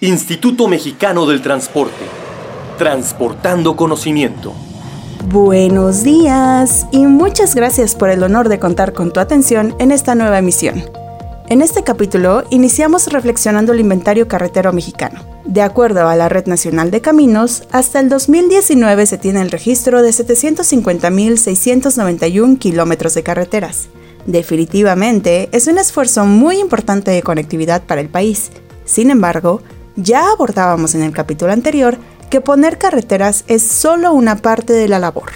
Instituto Mexicano del Transporte. Transportando conocimiento. Buenos días y muchas gracias por el honor de contar con tu atención en esta nueva emisión. En este capítulo iniciamos reflexionando el inventario carretero mexicano. De acuerdo a la Red Nacional de Caminos, hasta el 2019 se tiene el registro de 750.691 kilómetros de carreteras. Definitivamente es un esfuerzo muy importante de conectividad para el país. Sin embargo, ya abordábamos en el capítulo anterior que poner carreteras es solo una parte de la labor.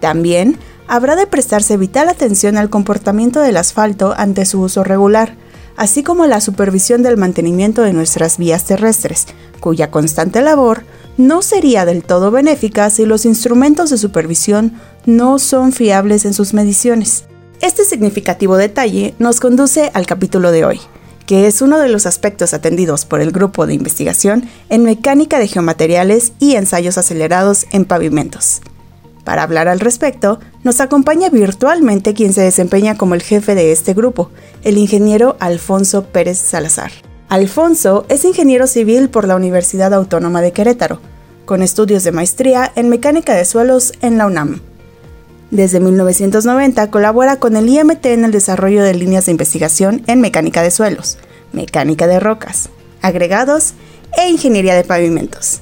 También habrá de prestarse vital atención al comportamiento del asfalto ante su uso regular, así como la supervisión del mantenimiento de nuestras vías terrestres, cuya constante labor no sería del todo benéfica si los instrumentos de supervisión no son fiables en sus mediciones. Este significativo detalle nos conduce al capítulo de hoy, que es uno de los aspectos atendidos por el grupo de investigación en mecánica de geomateriales y ensayos acelerados en pavimentos. Para hablar al respecto, nos acompaña virtualmente quien se desempeña como el jefe de este grupo, el ingeniero Alfonso Pérez Salazar. Alfonso es ingeniero civil por la Universidad Autónoma de Querétaro, con estudios de maestría en mecánica de suelos en la UNAM. Desde 1990 colabora con el IMT en el desarrollo de líneas de investigación en mecánica de suelos, mecánica de rocas, agregados e ingeniería de pavimentos.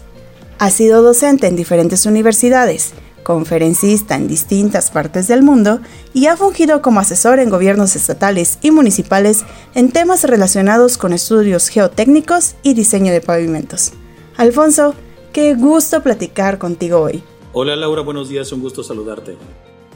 Ha sido docente en diferentes universidades, conferencista en distintas partes del mundo y ha fungido como asesor en gobiernos estatales y municipales en temas relacionados con estudios geotécnicos y diseño de pavimentos. Alfonso, qué gusto platicar contigo hoy. Hola Laura, buenos días, un gusto saludarte.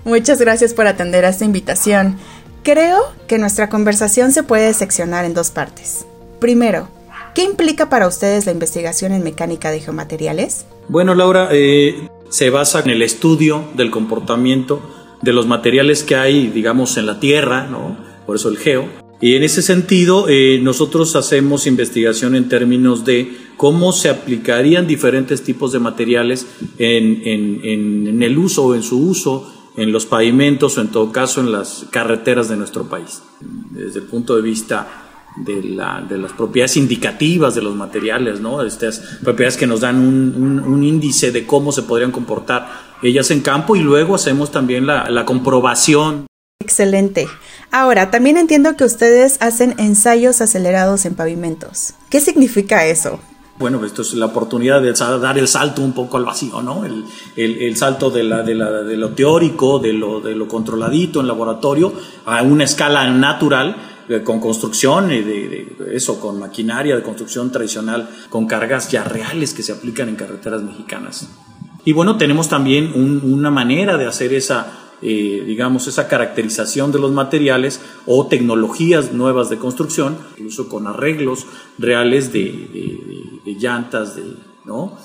Muchas gracias por atender a esta invitación. Creo que nuestra conversación se puede seccionar en dos partes. Primero, ¿qué implica para ustedes la investigación en mecánica de geomateriales? Bueno, Laura, eh, se basa en el estudio del comportamiento de los materiales que hay, digamos, en la Tierra, ¿no? Por eso el geo. Y en ese sentido, eh, nosotros hacemos investigación en términos de cómo se aplicarían diferentes tipos de materiales en, el uso o en su uso en los pavimentos o en todo caso en las carreteras de nuestro país. Desde el punto de vista de, la, de las propiedades indicativas de los materiales, ¿no? Estas propiedades que nos dan un, un, índice de cómo se podrían comportar ellas en campo y luego hacemos también la, la comprobación. Excelente. Ahora, también entiendo que ustedes hacen ensayos acelerados en pavimentos. ¿Qué significa eso? Bueno, esto es la oportunidad de dar el salto un poco al vacío, ¿no? El, salto de, la, de, la, de, lo teórico, de lo, de lo controladito en laboratorio, a una escala natural, eh, con construcción, de, de, eso, con maquinaria de construcción tradicional, con cargas ya reales que se aplican en carreteras mexicanas. Y bueno, tenemos también un, una manera de hacer esa eh, digamos, esa caracterización de los materiales o tecnologías nuevas de construcción, incluso con arreglos reales de, llantas, de, ¿no?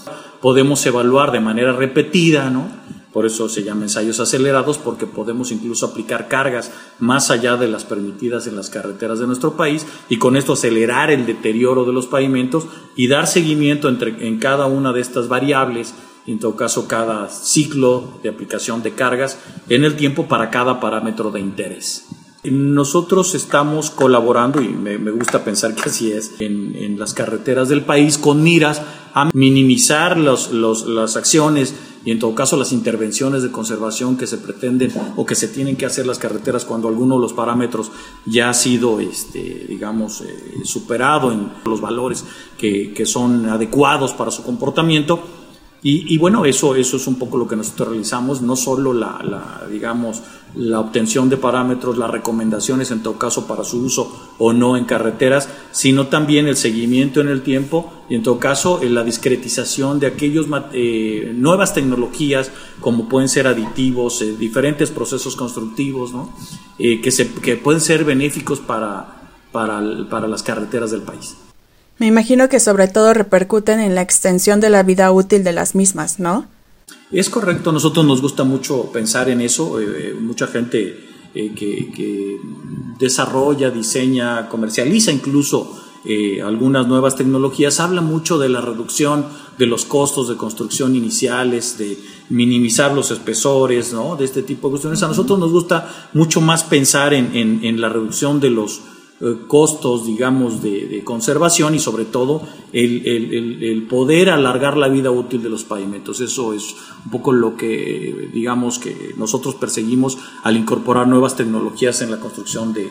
Podemos evaluar de manera repetida, ¿no? Por eso se llama ensayos acelerados, porque podemos incluso aplicar cargas más allá de las permitidas en las carreteras de nuestro país y con esto acelerar el deterioro de los pavimentos y dar seguimiento entre, en cada una de estas variables en todo caso cada ciclo de aplicación de cargas en el tiempo para cada parámetro de interés. Nosotros estamos colaborando, y me, gusta pensar que así es, en, las carreteras del país con miras a minimizar los, las acciones y en todo caso las intervenciones de conservación que se pretenden o que se tienen que hacer las carreteras cuando alguno de los parámetros ya ha sido, este, digamos, eh, superado en los valores que, que son adecuados para su comportamiento y, bueno, eso, eso es un poco lo que nosotros realizamos, no solo la, digamos, la obtención de parámetros, las recomendaciones en todo caso para su uso o no en carreteras, sino también el seguimiento en el tiempo y en todo caso la discretización de aquellas eh, nuevas tecnologías como pueden ser aditivos, eh, diferentes procesos constructivos. Eh, que, se, que pueden ser benéficos para, para, para las carreteras del país. Me imagino que sobre todo repercuten en la extensión de la vida útil de las mismas, ¿no? Es correcto, nosotros nos gusta mucho pensar en eso, eh, eh, mucha gente eh, que, desarrolla, diseña, comercializa incluso algunas nuevas tecnologías, habla mucho de la reducción de los costos de construcción iniciales, de minimizar los espesores, ¿no? de este tipo de cuestiones. A nosotros nos gusta mucho más pensar en, en la reducción de los costos, digamos, de, conservación y sobre todo el, poder alargar la vida útil de los pavimentos. Eso es un poco lo que, digamos, que nosotros perseguimos al incorporar nuevas tecnologías en la construcción de,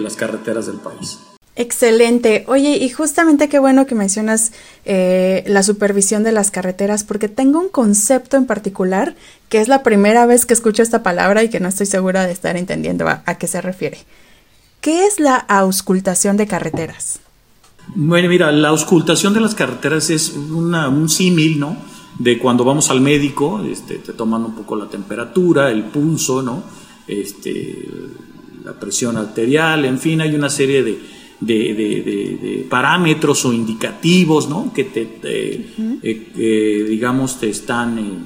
las carreteras del país. Excelente. Oye, y justamente qué bueno que mencionas eh, la supervisión de las carreteras, porque tengo un concepto en particular que es la primera vez que escucho esta palabra y que no estoy segura de estar entendiendo a qué se refiere. ¿Qué es la auscultación de carreteras? Bueno, mira, la auscultación de las carreteras es un símil, ¿no? De cuando vamos al médico, este, te toman un poco la temperatura, el pulso, ¿no? Este, la presión arterial, en fin, hay una serie de, parámetros o indicativos, ¿no? Que te, eh, eh, digamos, te están eh,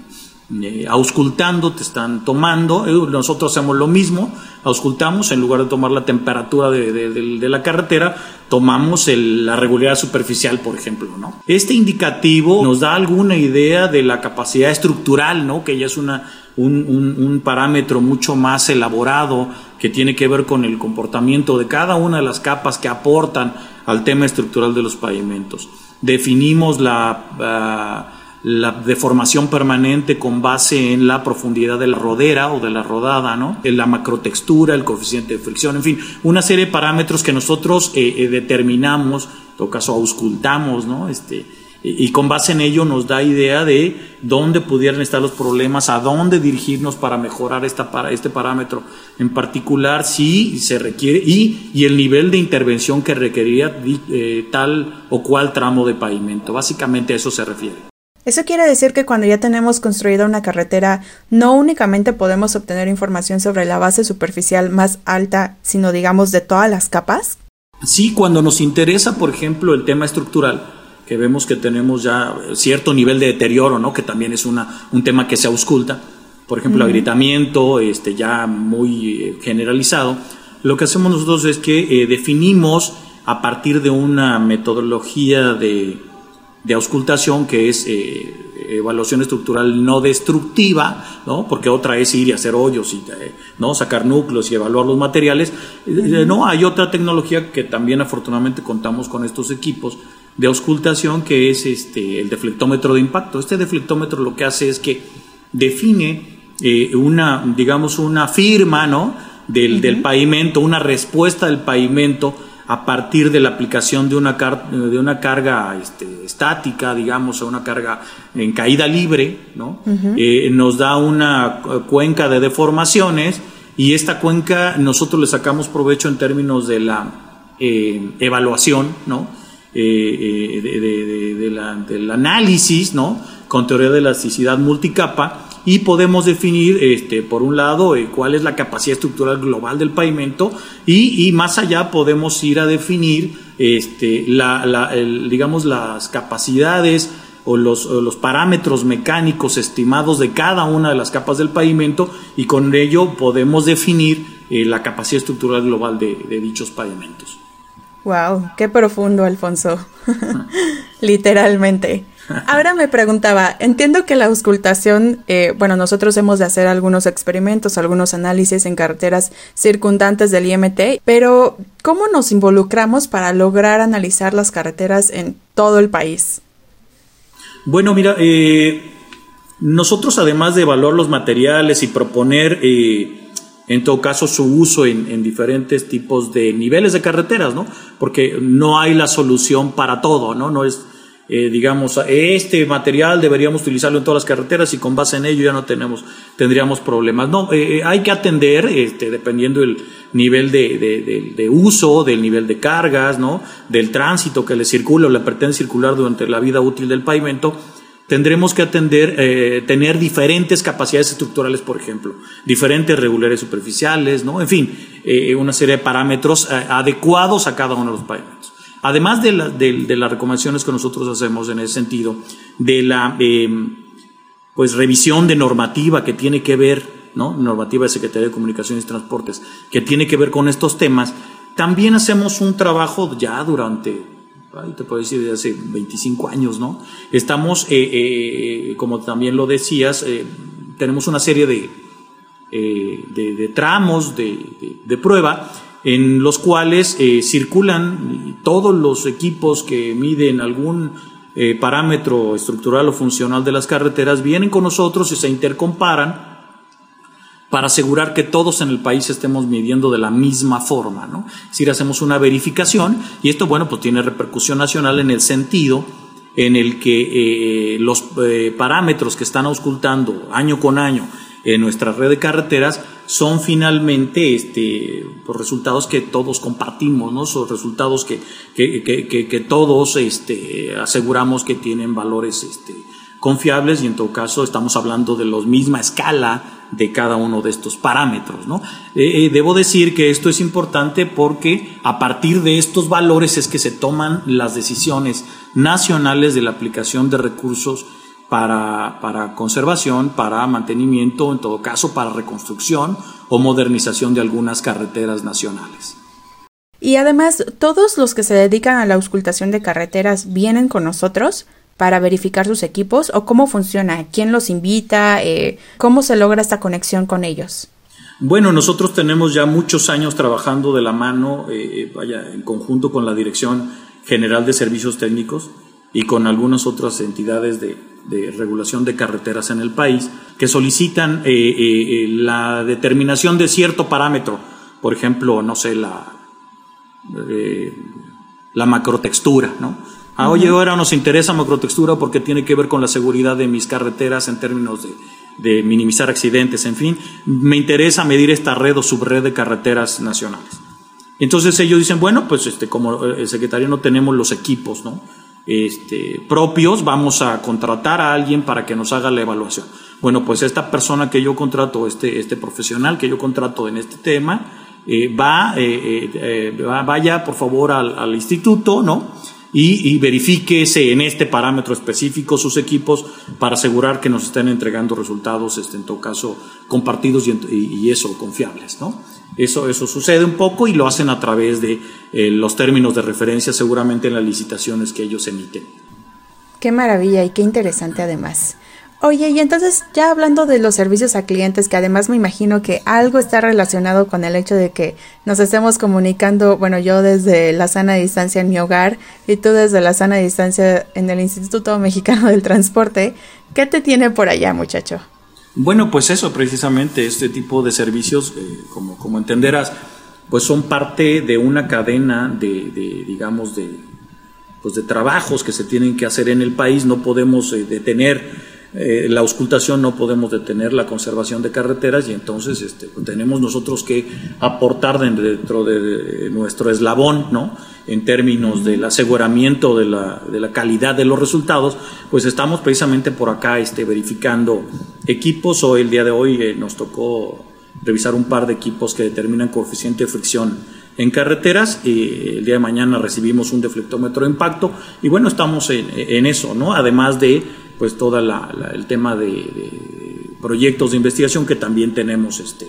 auscultando, te están tomando. nosotros hacemos lo mismo, auscultamos, en lugar de tomar la temperatura de, la carretera, tomamos la regularidad superficial, por ejemplo. ¿no? Este indicativo nos da alguna idea de la capacidad estructural, ¿no? que ya es una, un, parámetro mucho más elaborado que tiene que ver con el comportamiento de cada una de las capas que aportan al tema estructural de los pavimentos. Definimos la... Ah, la deformación permanente con base en la profundidad de la rodera o de la rodada, ¿no? La macrotextura, el coeficiente de fricción, en fin, una serie de parámetros que nosotros eh, eh, determinamos, en todo caso auscultamos, ¿no? Este, y con base en ello nos da idea de dónde pudieran estar los problemas, a dónde dirigirnos para mejorar esta, para, este parámetro en particular, si se requiere, y, y el nivel de intervención que requeriría eh, tal o cual tramo de pavimento. Básicamente a eso se refiere. Eso quiere decir que cuando ya tenemos construida una carretera, no únicamente podemos obtener información sobre la base superficial más alta, sino digamos de todas las capas. Sí, cuando nos interesa, por ejemplo, el tema estructural, que vemos que tenemos ya cierto nivel de deterioro, ¿no? que también es una, un tema que se ausculta, por ejemplo, agrietamiento este, ya muy eh, generalizado, lo que hacemos nosotros es que eh, definimos a partir de una metodología de de auscultación, que es eh, evaluación estructural no destructiva, ¿no? porque otra es ir y hacer hoyos y eh, ¿no? sacar núcleos y evaluar los materiales. Eh, no, hay otra tecnología que también afortunadamente contamos con estos equipos de auscultación, que es este, el deflectómetro de impacto. Este deflectómetro lo que hace es que define una, digamos, una firma ¿no? del, del pavimento, una respuesta del pavimento a partir de la aplicación de una, de una carga este, estática, digamos, o una carga en caída libre, ¿no? Eh, nos da una cuenca de deformaciones y esta cuenca nosotros le sacamos provecho en términos de la eh, evaluación, ¿no? Eh, del análisis, ¿no? Con teoría de elasticidad multicapa y podemos definir, este, por un lado, eh, cuál es la capacidad estructural global del pavimento y, más allá podemos ir a definir, este, la, digamos, las capacidades o los, parámetros mecánicos estimados de cada una de las capas del pavimento y con ello podemos definir eh, la capacidad estructural global de, de dichos pavimentos. Wow, qué profundo, Alfonso. Literalmente. Ahora me preguntaba, entiendo que la auscultación, eh, bueno, nosotros hemos de hacer algunos experimentos, algunos análisis en carreteras circundantes del IMT, pero ¿cómo nos involucramos para lograr analizar las carreteras en todo el país? Bueno, mira, eh, nosotros además de evaluar los materiales y proponer, eh, en todo caso, su uso en, en, diferentes tipos de niveles de carreteras, ¿no? Porque no hay la solución para todo, ¿no? No es eh, digamos, este material deberíamos utilizarlo en todas las carreteras y con base en ello ya no tenemos, tendríamos problemas. No, eh, eh, hay que atender, este, dependiendo del nivel de, uso, del nivel de cargas, ¿no? del tránsito que le circula o le pretende circular durante la vida útil del pavimento, tendremos que atender, tener diferentes capacidades estructurales, por ejemplo, diferentes regulares superficiales, ¿no? En fin, una serie de parámetros adecuados a cada uno de los pavimentos. Además de, las recomendaciones que nosotros hacemos en ese sentido, de la em, pues revisión de normativa que tiene que ver, ¿no? normativa de Secretaría de Comunicaciones y Transportes, que tiene que ver con estos temas, también hacemos un trabajo ya durante, te puedo decir, de hace 25 años, ¿no? Estamos, eh, eh, como también lo decías, eh, tenemos una serie de, de, tramos de, de prueba en los cuales eh, circulan todos los equipos que miden algún eh, parámetro estructural o funcional de las carreteras, vienen con nosotros y se intercomparan para asegurar que todos en el país estemos midiendo de la misma forma, ¿no? Es decir, hacemos una verificación y esto, bueno, pues tiene repercusión nacional en el sentido en el que eh, los parámetros que están auscultando año con año en nuestra red de carreteras son finalmente este, pues, resultados que todos compartimos, ¿no? Son resultados que, que, que, todos este, aseguramos que tienen valores este, confiables y en todo caso estamos hablando de la misma escala de cada uno de estos parámetros. ¿no? Eh, eh, debo decir que esto es importante porque a partir de estos valores es que se toman las decisiones nacionales de la aplicación de recursos para, para, conservación, para mantenimiento, en todo caso para reconstrucción o modernización de algunas carreteras nacionales. Y además, todos los que se dedican a la auscultación de carreteras vienen con nosotros para verificar sus equipos o cómo funciona, quién los invita, eh, cómo se logra esta conexión con ellos. Bueno, nosotros tenemos ya muchos años trabajando de la mano, eh, eh, vaya, en conjunto con la Dirección General de Servicios Técnicos y con algunas otras entidades de, de regulación de carreteras en el país que solicitan eh, eh, eh, la determinación de cierto parámetro, por ejemplo, no sé, la, la macrotextura, ¿no? Ah, oye, ahora nos interesa macrotextura porque tiene que ver con la seguridad de mis carreteras en términos de, de minimizar accidentes, en fin, me interesa medir esta red o subred de carreteras nacionales. Entonces ellos dicen, bueno, pues este, como el secretario no tenemos los equipos, ¿no? Este, propios, vamos a contratar a alguien para que nos haga la evaluación. Bueno, pues esta persona que yo contrato, este, este profesional que yo contrato en este tema, eh, va, eh, eh, vaya por favor al, instituto, ¿no? Y, y, verifíquese en este parámetro específico sus equipos para asegurar que nos estén entregando resultados, este, en todo caso, compartidos y, eso, confiables, ¿no? Eso, eso sucede un poco y lo hacen a través de eh, los términos de referencia seguramente en las licitaciones que ellos emiten. Qué maravilla y qué interesante además. Oye, y entonces ya hablando de los servicios a clientes, que además me imagino que algo está relacionado con el hecho de que nos estemos comunicando, bueno, yo desde la sana distancia en mi hogar y tú desde la sana distancia en el Instituto Mexicano del Transporte, ¿qué te tiene por allá, muchacho? Bueno, pues eso precisamente, este tipo de servicios, eh, como, como entenderás, pues son parte de una cadena de, digamos, de, pues de trabajos que se tienen que hacer en el país. No podemos eh, detener eh, la auscultación, no podemos detener la conservación de carreteras y entonces este, tenemos nosotros que aportar dentro de, nuestro eslabón, ¿no? en términos del aseguramiento de la, de la, calidad de los resultados, pues estamos precisamente por acá este, verificando equipos. Hoy, el día de hoy, eh, nos tocó revisar un par de equipos que determinan coeficiente de fricción en carreteras y el día de mañana recibimos un deflectómetro de impacto y bueno, estamos en eso, ¿no? Además de pues todo el tema de, proyectos de investigación que también tenemos este,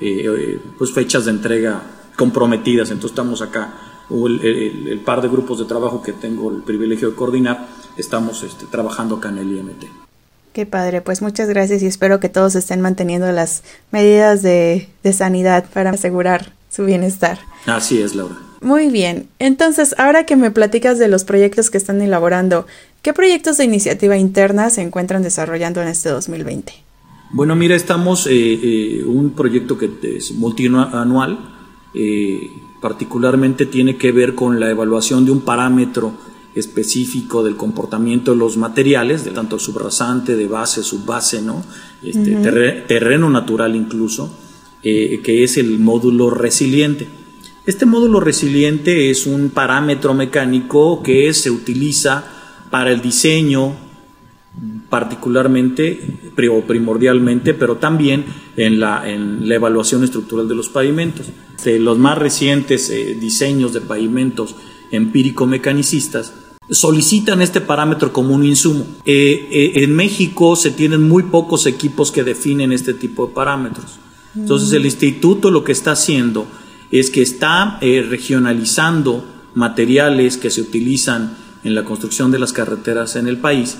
eh, eh, pues fechas de entrega comprometidas, entonces estamos acá el, par de grupos de trabajo que tengo el privilegio de coordinar, estamos este, trabajando acá en el IMT. Qué padre, pues muchas gracias y espero que todos estén manteniendo las medidas de, de sanidad para asegurar su bienestar. Así es, Laura. Muy bien, entonces ahora que me platicas de los proyectos que están elaborando, ¿qué proyectos de iniciativa interna se encuentran desarrollando en este 2020? Bueno, mira, estamos eh, eh, un proyecto que es multianual, eh, particularmente tiene que ver con la evaluación de un parámetro específico del comportamiento de los materiales, de tanto subrasante, de base, subbase, ¿no? Este, terreno natural incluso, eh, que es el módulo resiliente. Este módulo resiliente es un parámetro mecánico que se utiliza para el diseño particularmente o primordialmente, pero también en la, en la evaluación estructural de los pavimentos. De los más recientes eh, diseños de pavimentos empírico-mecanicistas solicitan este parámetro como un insumo. Eh, eh, en México se tienen muy pocos equipos que definen este tipo de parámetros. Entonces el instituto lo que está haciendo es que está regionalizando materiales que se utilizan en la construcción de las carreteras en el país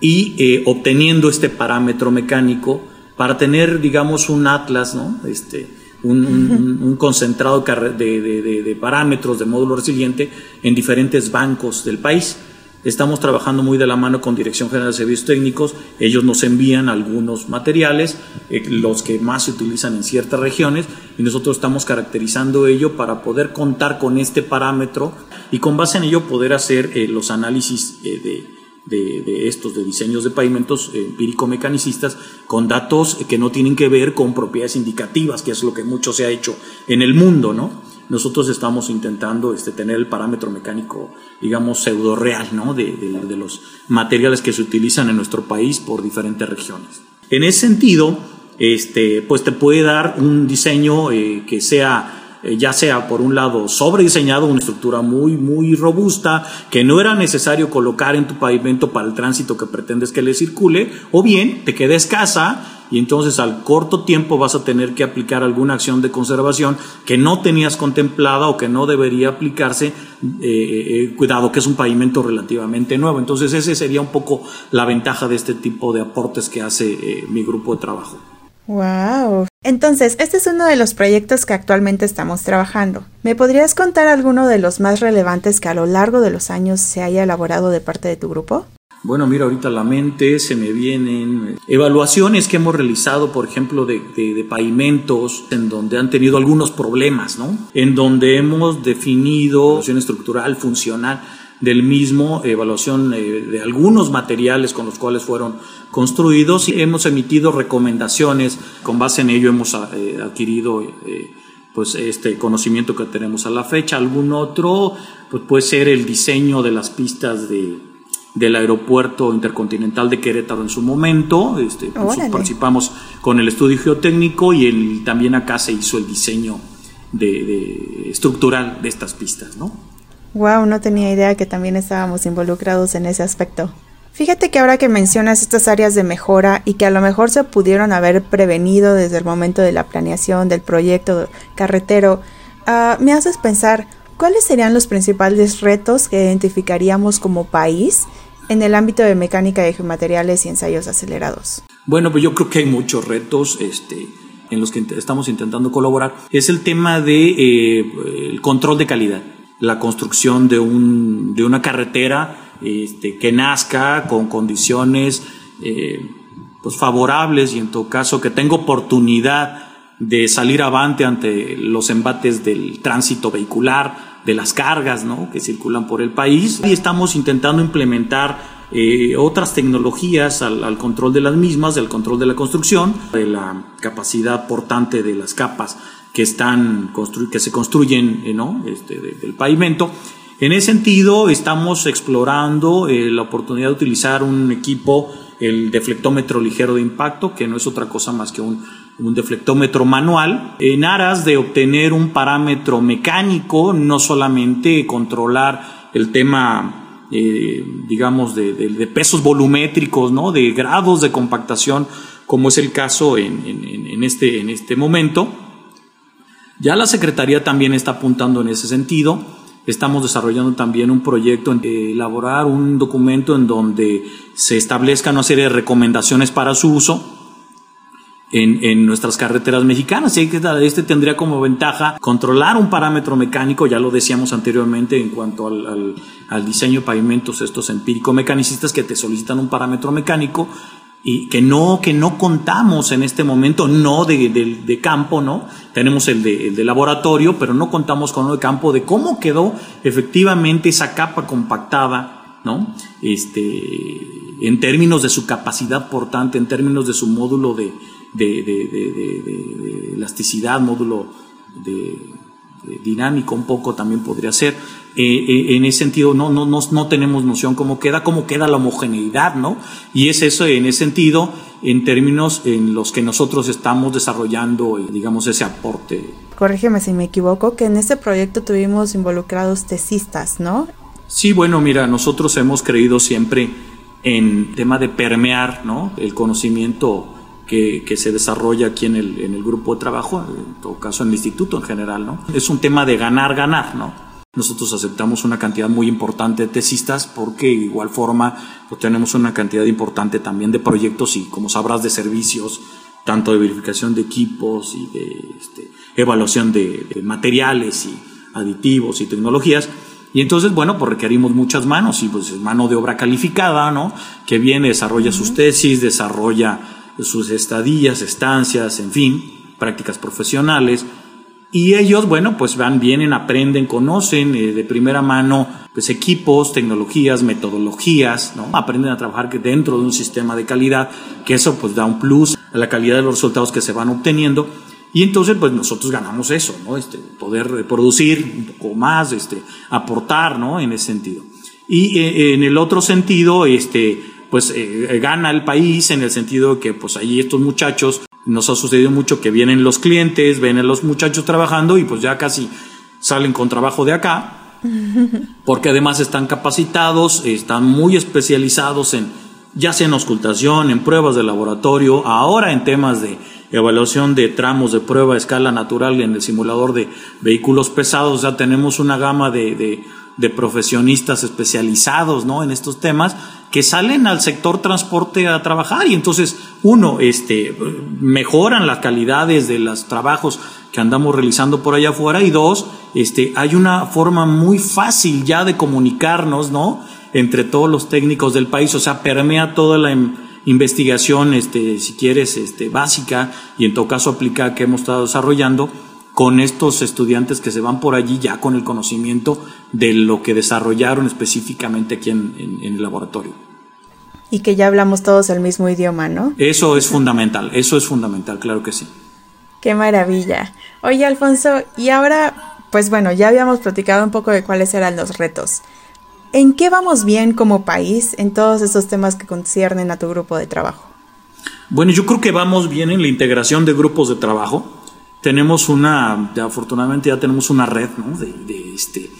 y eh, obteniendo este parámetro mecánico para tener, digamos, un atlas, ¿no? Este, un, concentrado de, parámetros de módulo resiliente en diferentes bancos del país. Estamos trabajando muy de la mano con Dirección General de Servicios Técnicos. Ellos nos envían algunos materiales, eh, los que más se utilizan en ciertas regiones, y nosotros estamos caracterizando ello para poder contar con este parámetro y con base en ello poder hacer eh, los análisis eh, de, de, estos, de diseños de pavimentos empírico-mecanicistas, con datos que no tienen que ver con propiedades indicativas, que es lo que mucho se ha hecho en el mundo, ¿no? Nosotros estamos intentando este, tener el parámetro mecánico, digamos, pseudo real, ¿no? De, los materiales que se utilizan en nuestro país por diferentes regiones. En ese sentido, este, pues te puede dar un diseño eh, que sea eh, ya sea por un lado sobrediseñado, una estructura muy, muy robusta, que no era necesario colocar en tu pavimento para el tránsito que pretendes que le circule, o bien te queda escasa y entonces al corto tiempo vas a tener que aplicar alguna acción de conservación que no tenías contemplada o que no debería aplicarse, eh, eh, cuidado que es un pavimento relativamente nuevo. Entonces ese sería un poco la ventaja de este tipo de aportes que hace mi grupo de trabajo. Wow. Entonces, este es uno de los proyectos que actualmente estamos trabajando. ¿Me podrías contar alguno de los más relevantes que a lo largo de los años se haya elaborado de parte de tu grupo? Bueno, mira, ahorita la mente se me vienen evaluaciones que hemos realizado, por ejemplo, de, de, pavimentos en donde han tenido algunos problemas, ¿no? En donde hemos definido solución estructural, funcional, del mismo, evaluación eh, de algunos materiales con los cuales fueron construidos y hemos emitido recomendaciones. Con base en ello hemos eh, adquirido eh, pues este conocimiento que tenemos a la fecha. Algún otro pues puede ser el diseño de las pistas de, del aeropuerto intercontinental de Querétaro en su momento. Este, pues, participamos con el estudio geotécnico y el, también acá se hizo el diseño de, estructural de estas pistas, ¿no? Wow, no tenía idea que también estábamos involucrados en ese aspecto. Fíjate que ahora que mencionas estas áreas de mejora y que a lo mejor se pudieron haber prevenido desde el momento de la planeación del proyecto carretero, ah, me haces pensar cuáles serían los principales retos que identificaríamos como país en el ámbito de mecánica de geomateriales y ensayos acelerados. Bueno, pues yo creo que hay muchos retos este, en los que estamos intentando colaborar. Es el tema de eh, control de calidad la construcción de, un, de una carretera este, que nazca con condiciones eh, pues favorables y en todo caso que tenga oportunidad de salir avante ante los embates del tránsito vehicular, de las cargas ¿no? que circulan por el país. Y estamos intentando implementar eh, otras tecnologías al, control de las mismas, del control de la construcción, de la capacidad portante de las capas que, están que se construyen eh, ¿no? este, del pavimento. En ese sentido, estamos explorando eh, la oportunidad de utilizar un equipo, el deflectómetro ligero de impacto, que no es otra cosa más que un, un deflectómetro manual, en aras de obtener un parámetro mecánico, no solamente controlar el tema, eh, digamos, de, pesos volumétricos, ¿no? de grados de compactación, como es el caso en, este, en este momento, ya la Secretaría también está apuntando en ese sentido. Estamos desarrollando también un proyecto en elaborar un documento en donde se establezca una serie de recomendaciones para su uso en, nuestras carreteras mexicanas. Y este tendría como ventaja controlar un parámetro mecánico, ya lo decíamos anteriormente en cuanto al, al diseño de pavimentos, estos empírico-mecanicistas que te solicitan un parámetro mecánico y que no, que no contamos en este momento, no de, de, campo, ¿no? Tenemos el de, el de, laboratorio, pero no contamos con uno de campo de cómo quedó efectivamente esa capa compactada, ¿no? Este, en términos de su capacidad portante, en términos de su módulo de, de elasticidad, módulo de dinámico un poco también podría ser. Eh, eh, en ese sentido no, no, no, no tenemos noción cómo queda, cómo queda la homogeneidad, ¿no? Y es eso en ese sentido, en términos en los que nosotros estamos desarrollando, eh, digamos, ese aporte. Corrígeme si me equivoco, que en este proyecto tuvimos involucrados tesistas, ¿no? Sí, bueno, mira, nosotros hemos creído siempre en tema de permear, ¿no? El conocimiento que, se desarrolla aquí en el, en el grupo de trabajo, en todo caso en el instituto en general, ¿no? Es un tema de ganar, ganar, ¿no? Nosotros aceptamos una cantidad muy importante de tesistas porque de igual forma pues, tenemos una cantidad importante también de proyectos y como sabrás de servicios tanto de verificación de equipos y de este, evaluación de, materiales y aditivos y tecnologías. Y entonces, bueno, pues requerimos muchas manos y pues mano de obra calificada, ¿no? Que viene, desarrolla sus tesis, desarrolla sus estadías, estancias, en fin, prácticas profesionales. Y ellos, bueno, pues van, vienen, aprenden, conocen eh, de primera mano pues, equipos, tecnologías, metodologías, ¿no? Aprenden a trabajar dentro de un sistema de calidad, que eso pues da un plus a la calidad de los resultados que se van obteniendo. Y entonces, pues nosotros ganamos eso, ¿no? Este, poder producir un poco más, este, aportar, ¿no? En ese sentido. Y eh, en el otro sentido, este, pues eh, gana el país en el sentido que, pues ahí estos muchachos, nos ha sucedido mucho que vienen los clientes, ven a los muchachos trabajando y pues ya casi salen con trabajo de acá, porque además están capacitados, están muy especializados en, ya sea en auscultación, en pruebas de laboratorio, ahora en temas de evaluación de tramos de prueba a escala natural en el simulador de vehículos pesados, ya tenemos una gama de, de, profesionistas especializados ¿no? en estos temas que salen al sector transporte a trabajar. Y entonces uno este mejoran las calidades de los trabajos que andamos realizando por allá afuera. Y dos este hay una forma muy fácil ya de comunicarnos no entre todos los técnicos del país. O sea permea toda la investigación, este, si quieres, este, básica y en todo caso aplicada que hemos estado desarrollando con estos estudiantes que se van por allí ya con el conocimiento de lo que desarrollaron específicamente aquí en, el laboratorio. Y que ya hablamos todos el mismo idioma, ¿no? Eso es fundamental, eso es fundamental, claro que sí. Qué maravilla. Oye, Alfonso, y ahora, pues bueno, ya habíamos platicado un poco de cuáles eran los retos. ¿En qué vamos bien como país en todos estos temas que conciernen a tu grupo de trabajo? Bueno, yo creo que vamos bien en la integración de grupos de trabajo. Tenemos una, afortunadamente ya tenemos una red ¿no? de, este,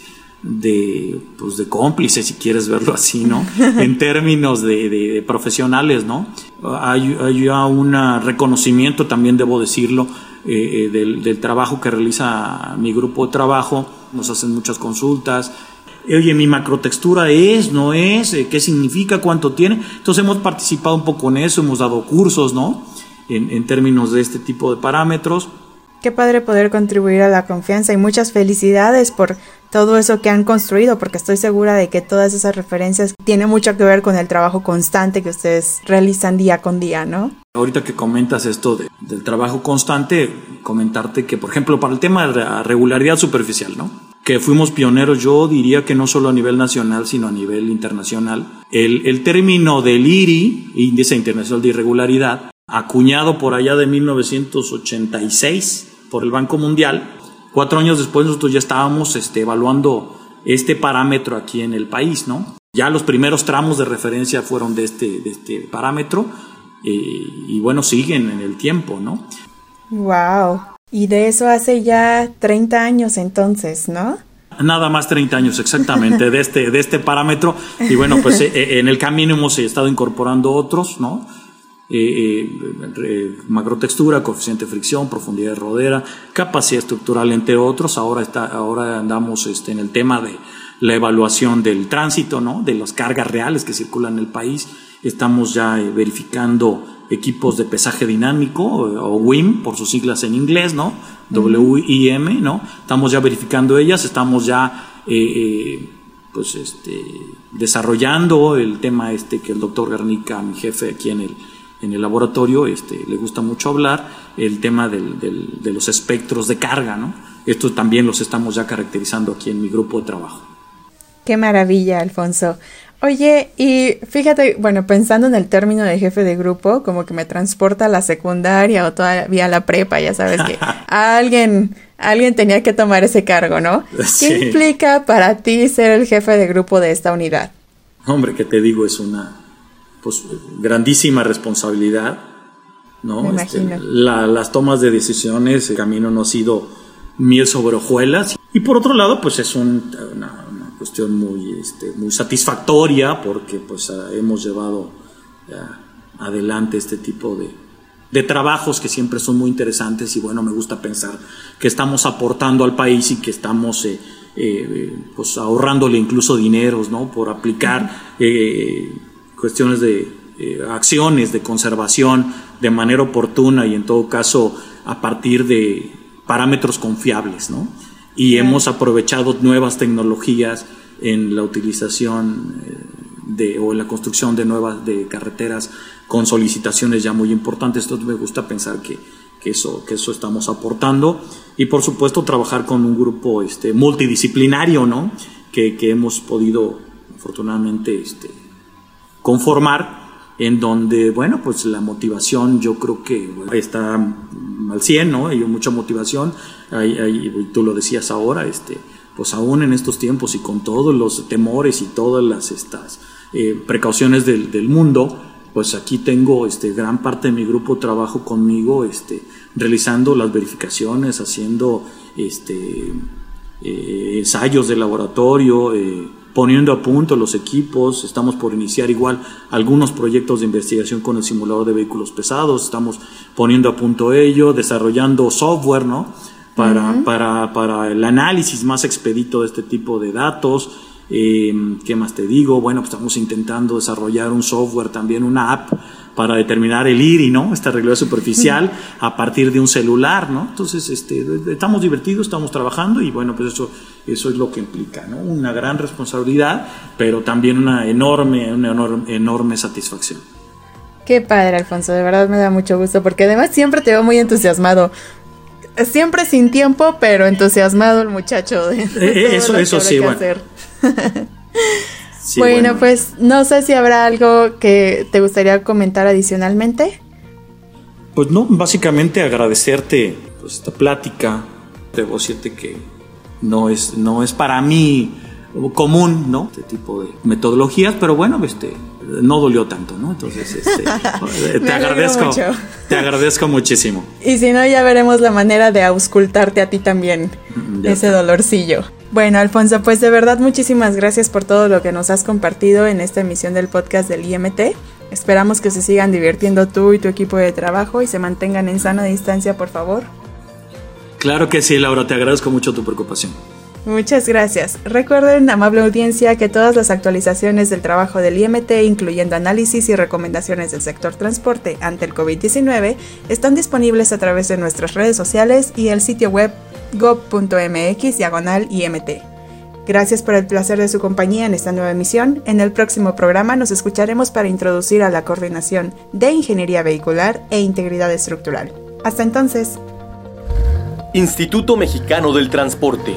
de, pues de cómplices, si quieres verlo así, ¿no? en términos de, profesionales, ¿no? Hay, hay ya un reconocimiento, también debo decirlo, eh, eh, del, del, trabajo que realiza mi grupo de trabajo. Nos hacen muchas consultas, oye, mi macrotextura es, no es, eh, qué significa, cuánto tiene. Entonces hemos participado un poco en eso, hemos dado cursos, ¿no? En, en términos de este tipo de parámetros. Qué padre poder contribuir a la confianza y muchas felicidades por todo eso que han construido, porque estoy segura de que todas esas referencias tienen mucho que ver con el trabajo constante que ustedes realizan día con día, ¿no? Ahorita que comentas esto del trabajo constante, comentarte que, por ejemplo, para el tema de la regularidad superficial, ¿no? Que fuimos pioneros, yo diría que no solo a nivel nacional, sino a nivel internacional. El, el término del IRI, Índice Internacional de Irregularidad, acuñado por allá de 1986 por el Banco Mundial, cuatro años después nosotros ya estábamos este, evaluando este parámetro aquí en el país, ¿no? Ya los primeros tramos de referencia fueron de este, de este parámetro eh, y bueno, siguen en el tiempo, ¿no? Wow. Y de eso hace ya 30 años entonces, ¿no? Nada más 30 años exactamente de este, de este parámetro. Y bueno, pues eh, eh, en el camino hemos estado incorporando otros, ¿no? Eh, macrotextura, coeficiente de fricción, profundidad de rodera, capacidad estructural, entre otros. Ahora, está, ahora andamos este, en el tema de la evaluación del tránsito, ¿no? de las cargas reales que circulan en el país. Estamos ya verificando equipos de pesaje dinámico o WIM por sus siglas en inglés, ¿no? WIM, ¿no? Estamos ya verificando ellas, estamos ya eh, eh, pues este, desarrollando el tema este que el doctor Garnica, mi jefe aquí en el, en el laboratorio, este, le gusta mucho hablar, el tema del, de los espectros de carga, ¿no? Estos también los estamos ya caracterizando aquí en mi grupo de trabajo. Qué maravilla, Alfonso. Oye, y fíjate, bueno, pensando en el término de jefe de grupo, como que me transporta a la secundaria o todavía a la prepa, ya sabes que alguien, alguien tenía que tomar ese cargo, ¿no? ¿Qué implica para ti ser el jefe de grupo de esta unidad? Hombre, que te digo, es una pues, grandísima responsabilidad, ¿no? Este, las tomas de decisiones, el camino no ha sido miel sobre hojuelas. Y por otro lado, pues es un, una, cuestión muy, este, muy satisfactoria porque pues hemos llevado adelante este tipo de, de trabajos que siempre son muy interesantes y bueno, me gusta pensar que estamos aportando al país y que estamos eh, eh, pues ahorrándole incluso dineros, ¿no? Por aplicar eh, cuestiones de acciones de conservación de manera oportuna y en todo caso a partir de parámetros confiables, ¿no? Y hemos aprovechado nuevas tecnologías en la utilización eh, de, o en la construcción de nuevas de carreteras con solicitaciones ya muy importantes. Entonces me gusta pensar que, que, eso, que eso estamos aportando. Y por supuesto trabajar con un grupo este, multidisciplinario, ¿no? Que, que hemos podido afortunadamente este, conformar en donde, bueno, pues la motivación yo creo que está al 100, ¿no? Hay mucha motivación, hay, tú lo decías ahora, este, pues aún en estos tiempos y con todos los temores y todas las estas, eh, precauciones del, del, mundo, pues aquí tengo este, gran parte de mi grupo trabajo conmigo, este, realizando las verificaciones, haciendo este, eh, ensayos de laboratorio, eh, poniendo a punto los equipos, estamos por iniciar igual algunos proyectos de investigación con el simulador de vehículos pesados, estamos poniendo a punto ello, desarrollando software, ¿no? Para, para, para el análisis más expedito de este tipo de datos. Eh, ¿Qué más te digo? Bueno, pues estamos intentando desarrollar un software, también una app para determinar el IRI, ¿no? Esta regla superficial a partir de un celular, ¿no? Entonces, este, estamos divertidos, estamos trabajando y bueno, pues eso, eso es lo que implica, ¿no? Una gran responsabilidad, pero también una enorme, una enorme, enorme satisfacción. Qué padre, Alfonso, de verdad me da mucho gusto porque además siempre te veo muy entusiasmado. Siempre sin tiempo, pero entusiasmado el muchacho. De, eh, eso, eso sí, bueno. Bueno, pues no sé si habrá algo que te gustaría comentar adicionalmente. Pues no, básicamente agradecerte pues, esta plática. Debo decirte que no es, no es para mí común, ¿no? Este tipo de metodologías, pero bueno, este, no dolió tanto, ¿no? Entonces, este, te agradezco, te agradezco muchísimo. Y si no, ya veremos la manera de auscultarte a ti también, mm, ese dolorcillo. Bueno, Alfonso, pues de verdad muchísimas gracias por todo lo que nos has compartido en esta emisión del podcast del IMT. Esperamos que se sigan divirtiendo tú y tu equipo de trabajo y se mantengan en sana distancia, por favor. Claro que sí, Laura, te agradezco mucho tu preocupación. Muchas gracias. Recuerden, amable audiencia, que todas las actualizaciones del trabajo del IMT, incluyendo análisis y recomendaciones del sector transporte ante el COVID-19, están disponibles a través de nuestras redes sociales y el sitio web gov.mx diagonal IMT. Gracias por el placer de su compañía en esta nueva emisión. En el próximo programa nos escucharemos para introducir a la coordinación de ingeniería vehicular e integridad estructural. Hasta entonces. Instituto Mexicano del Transporte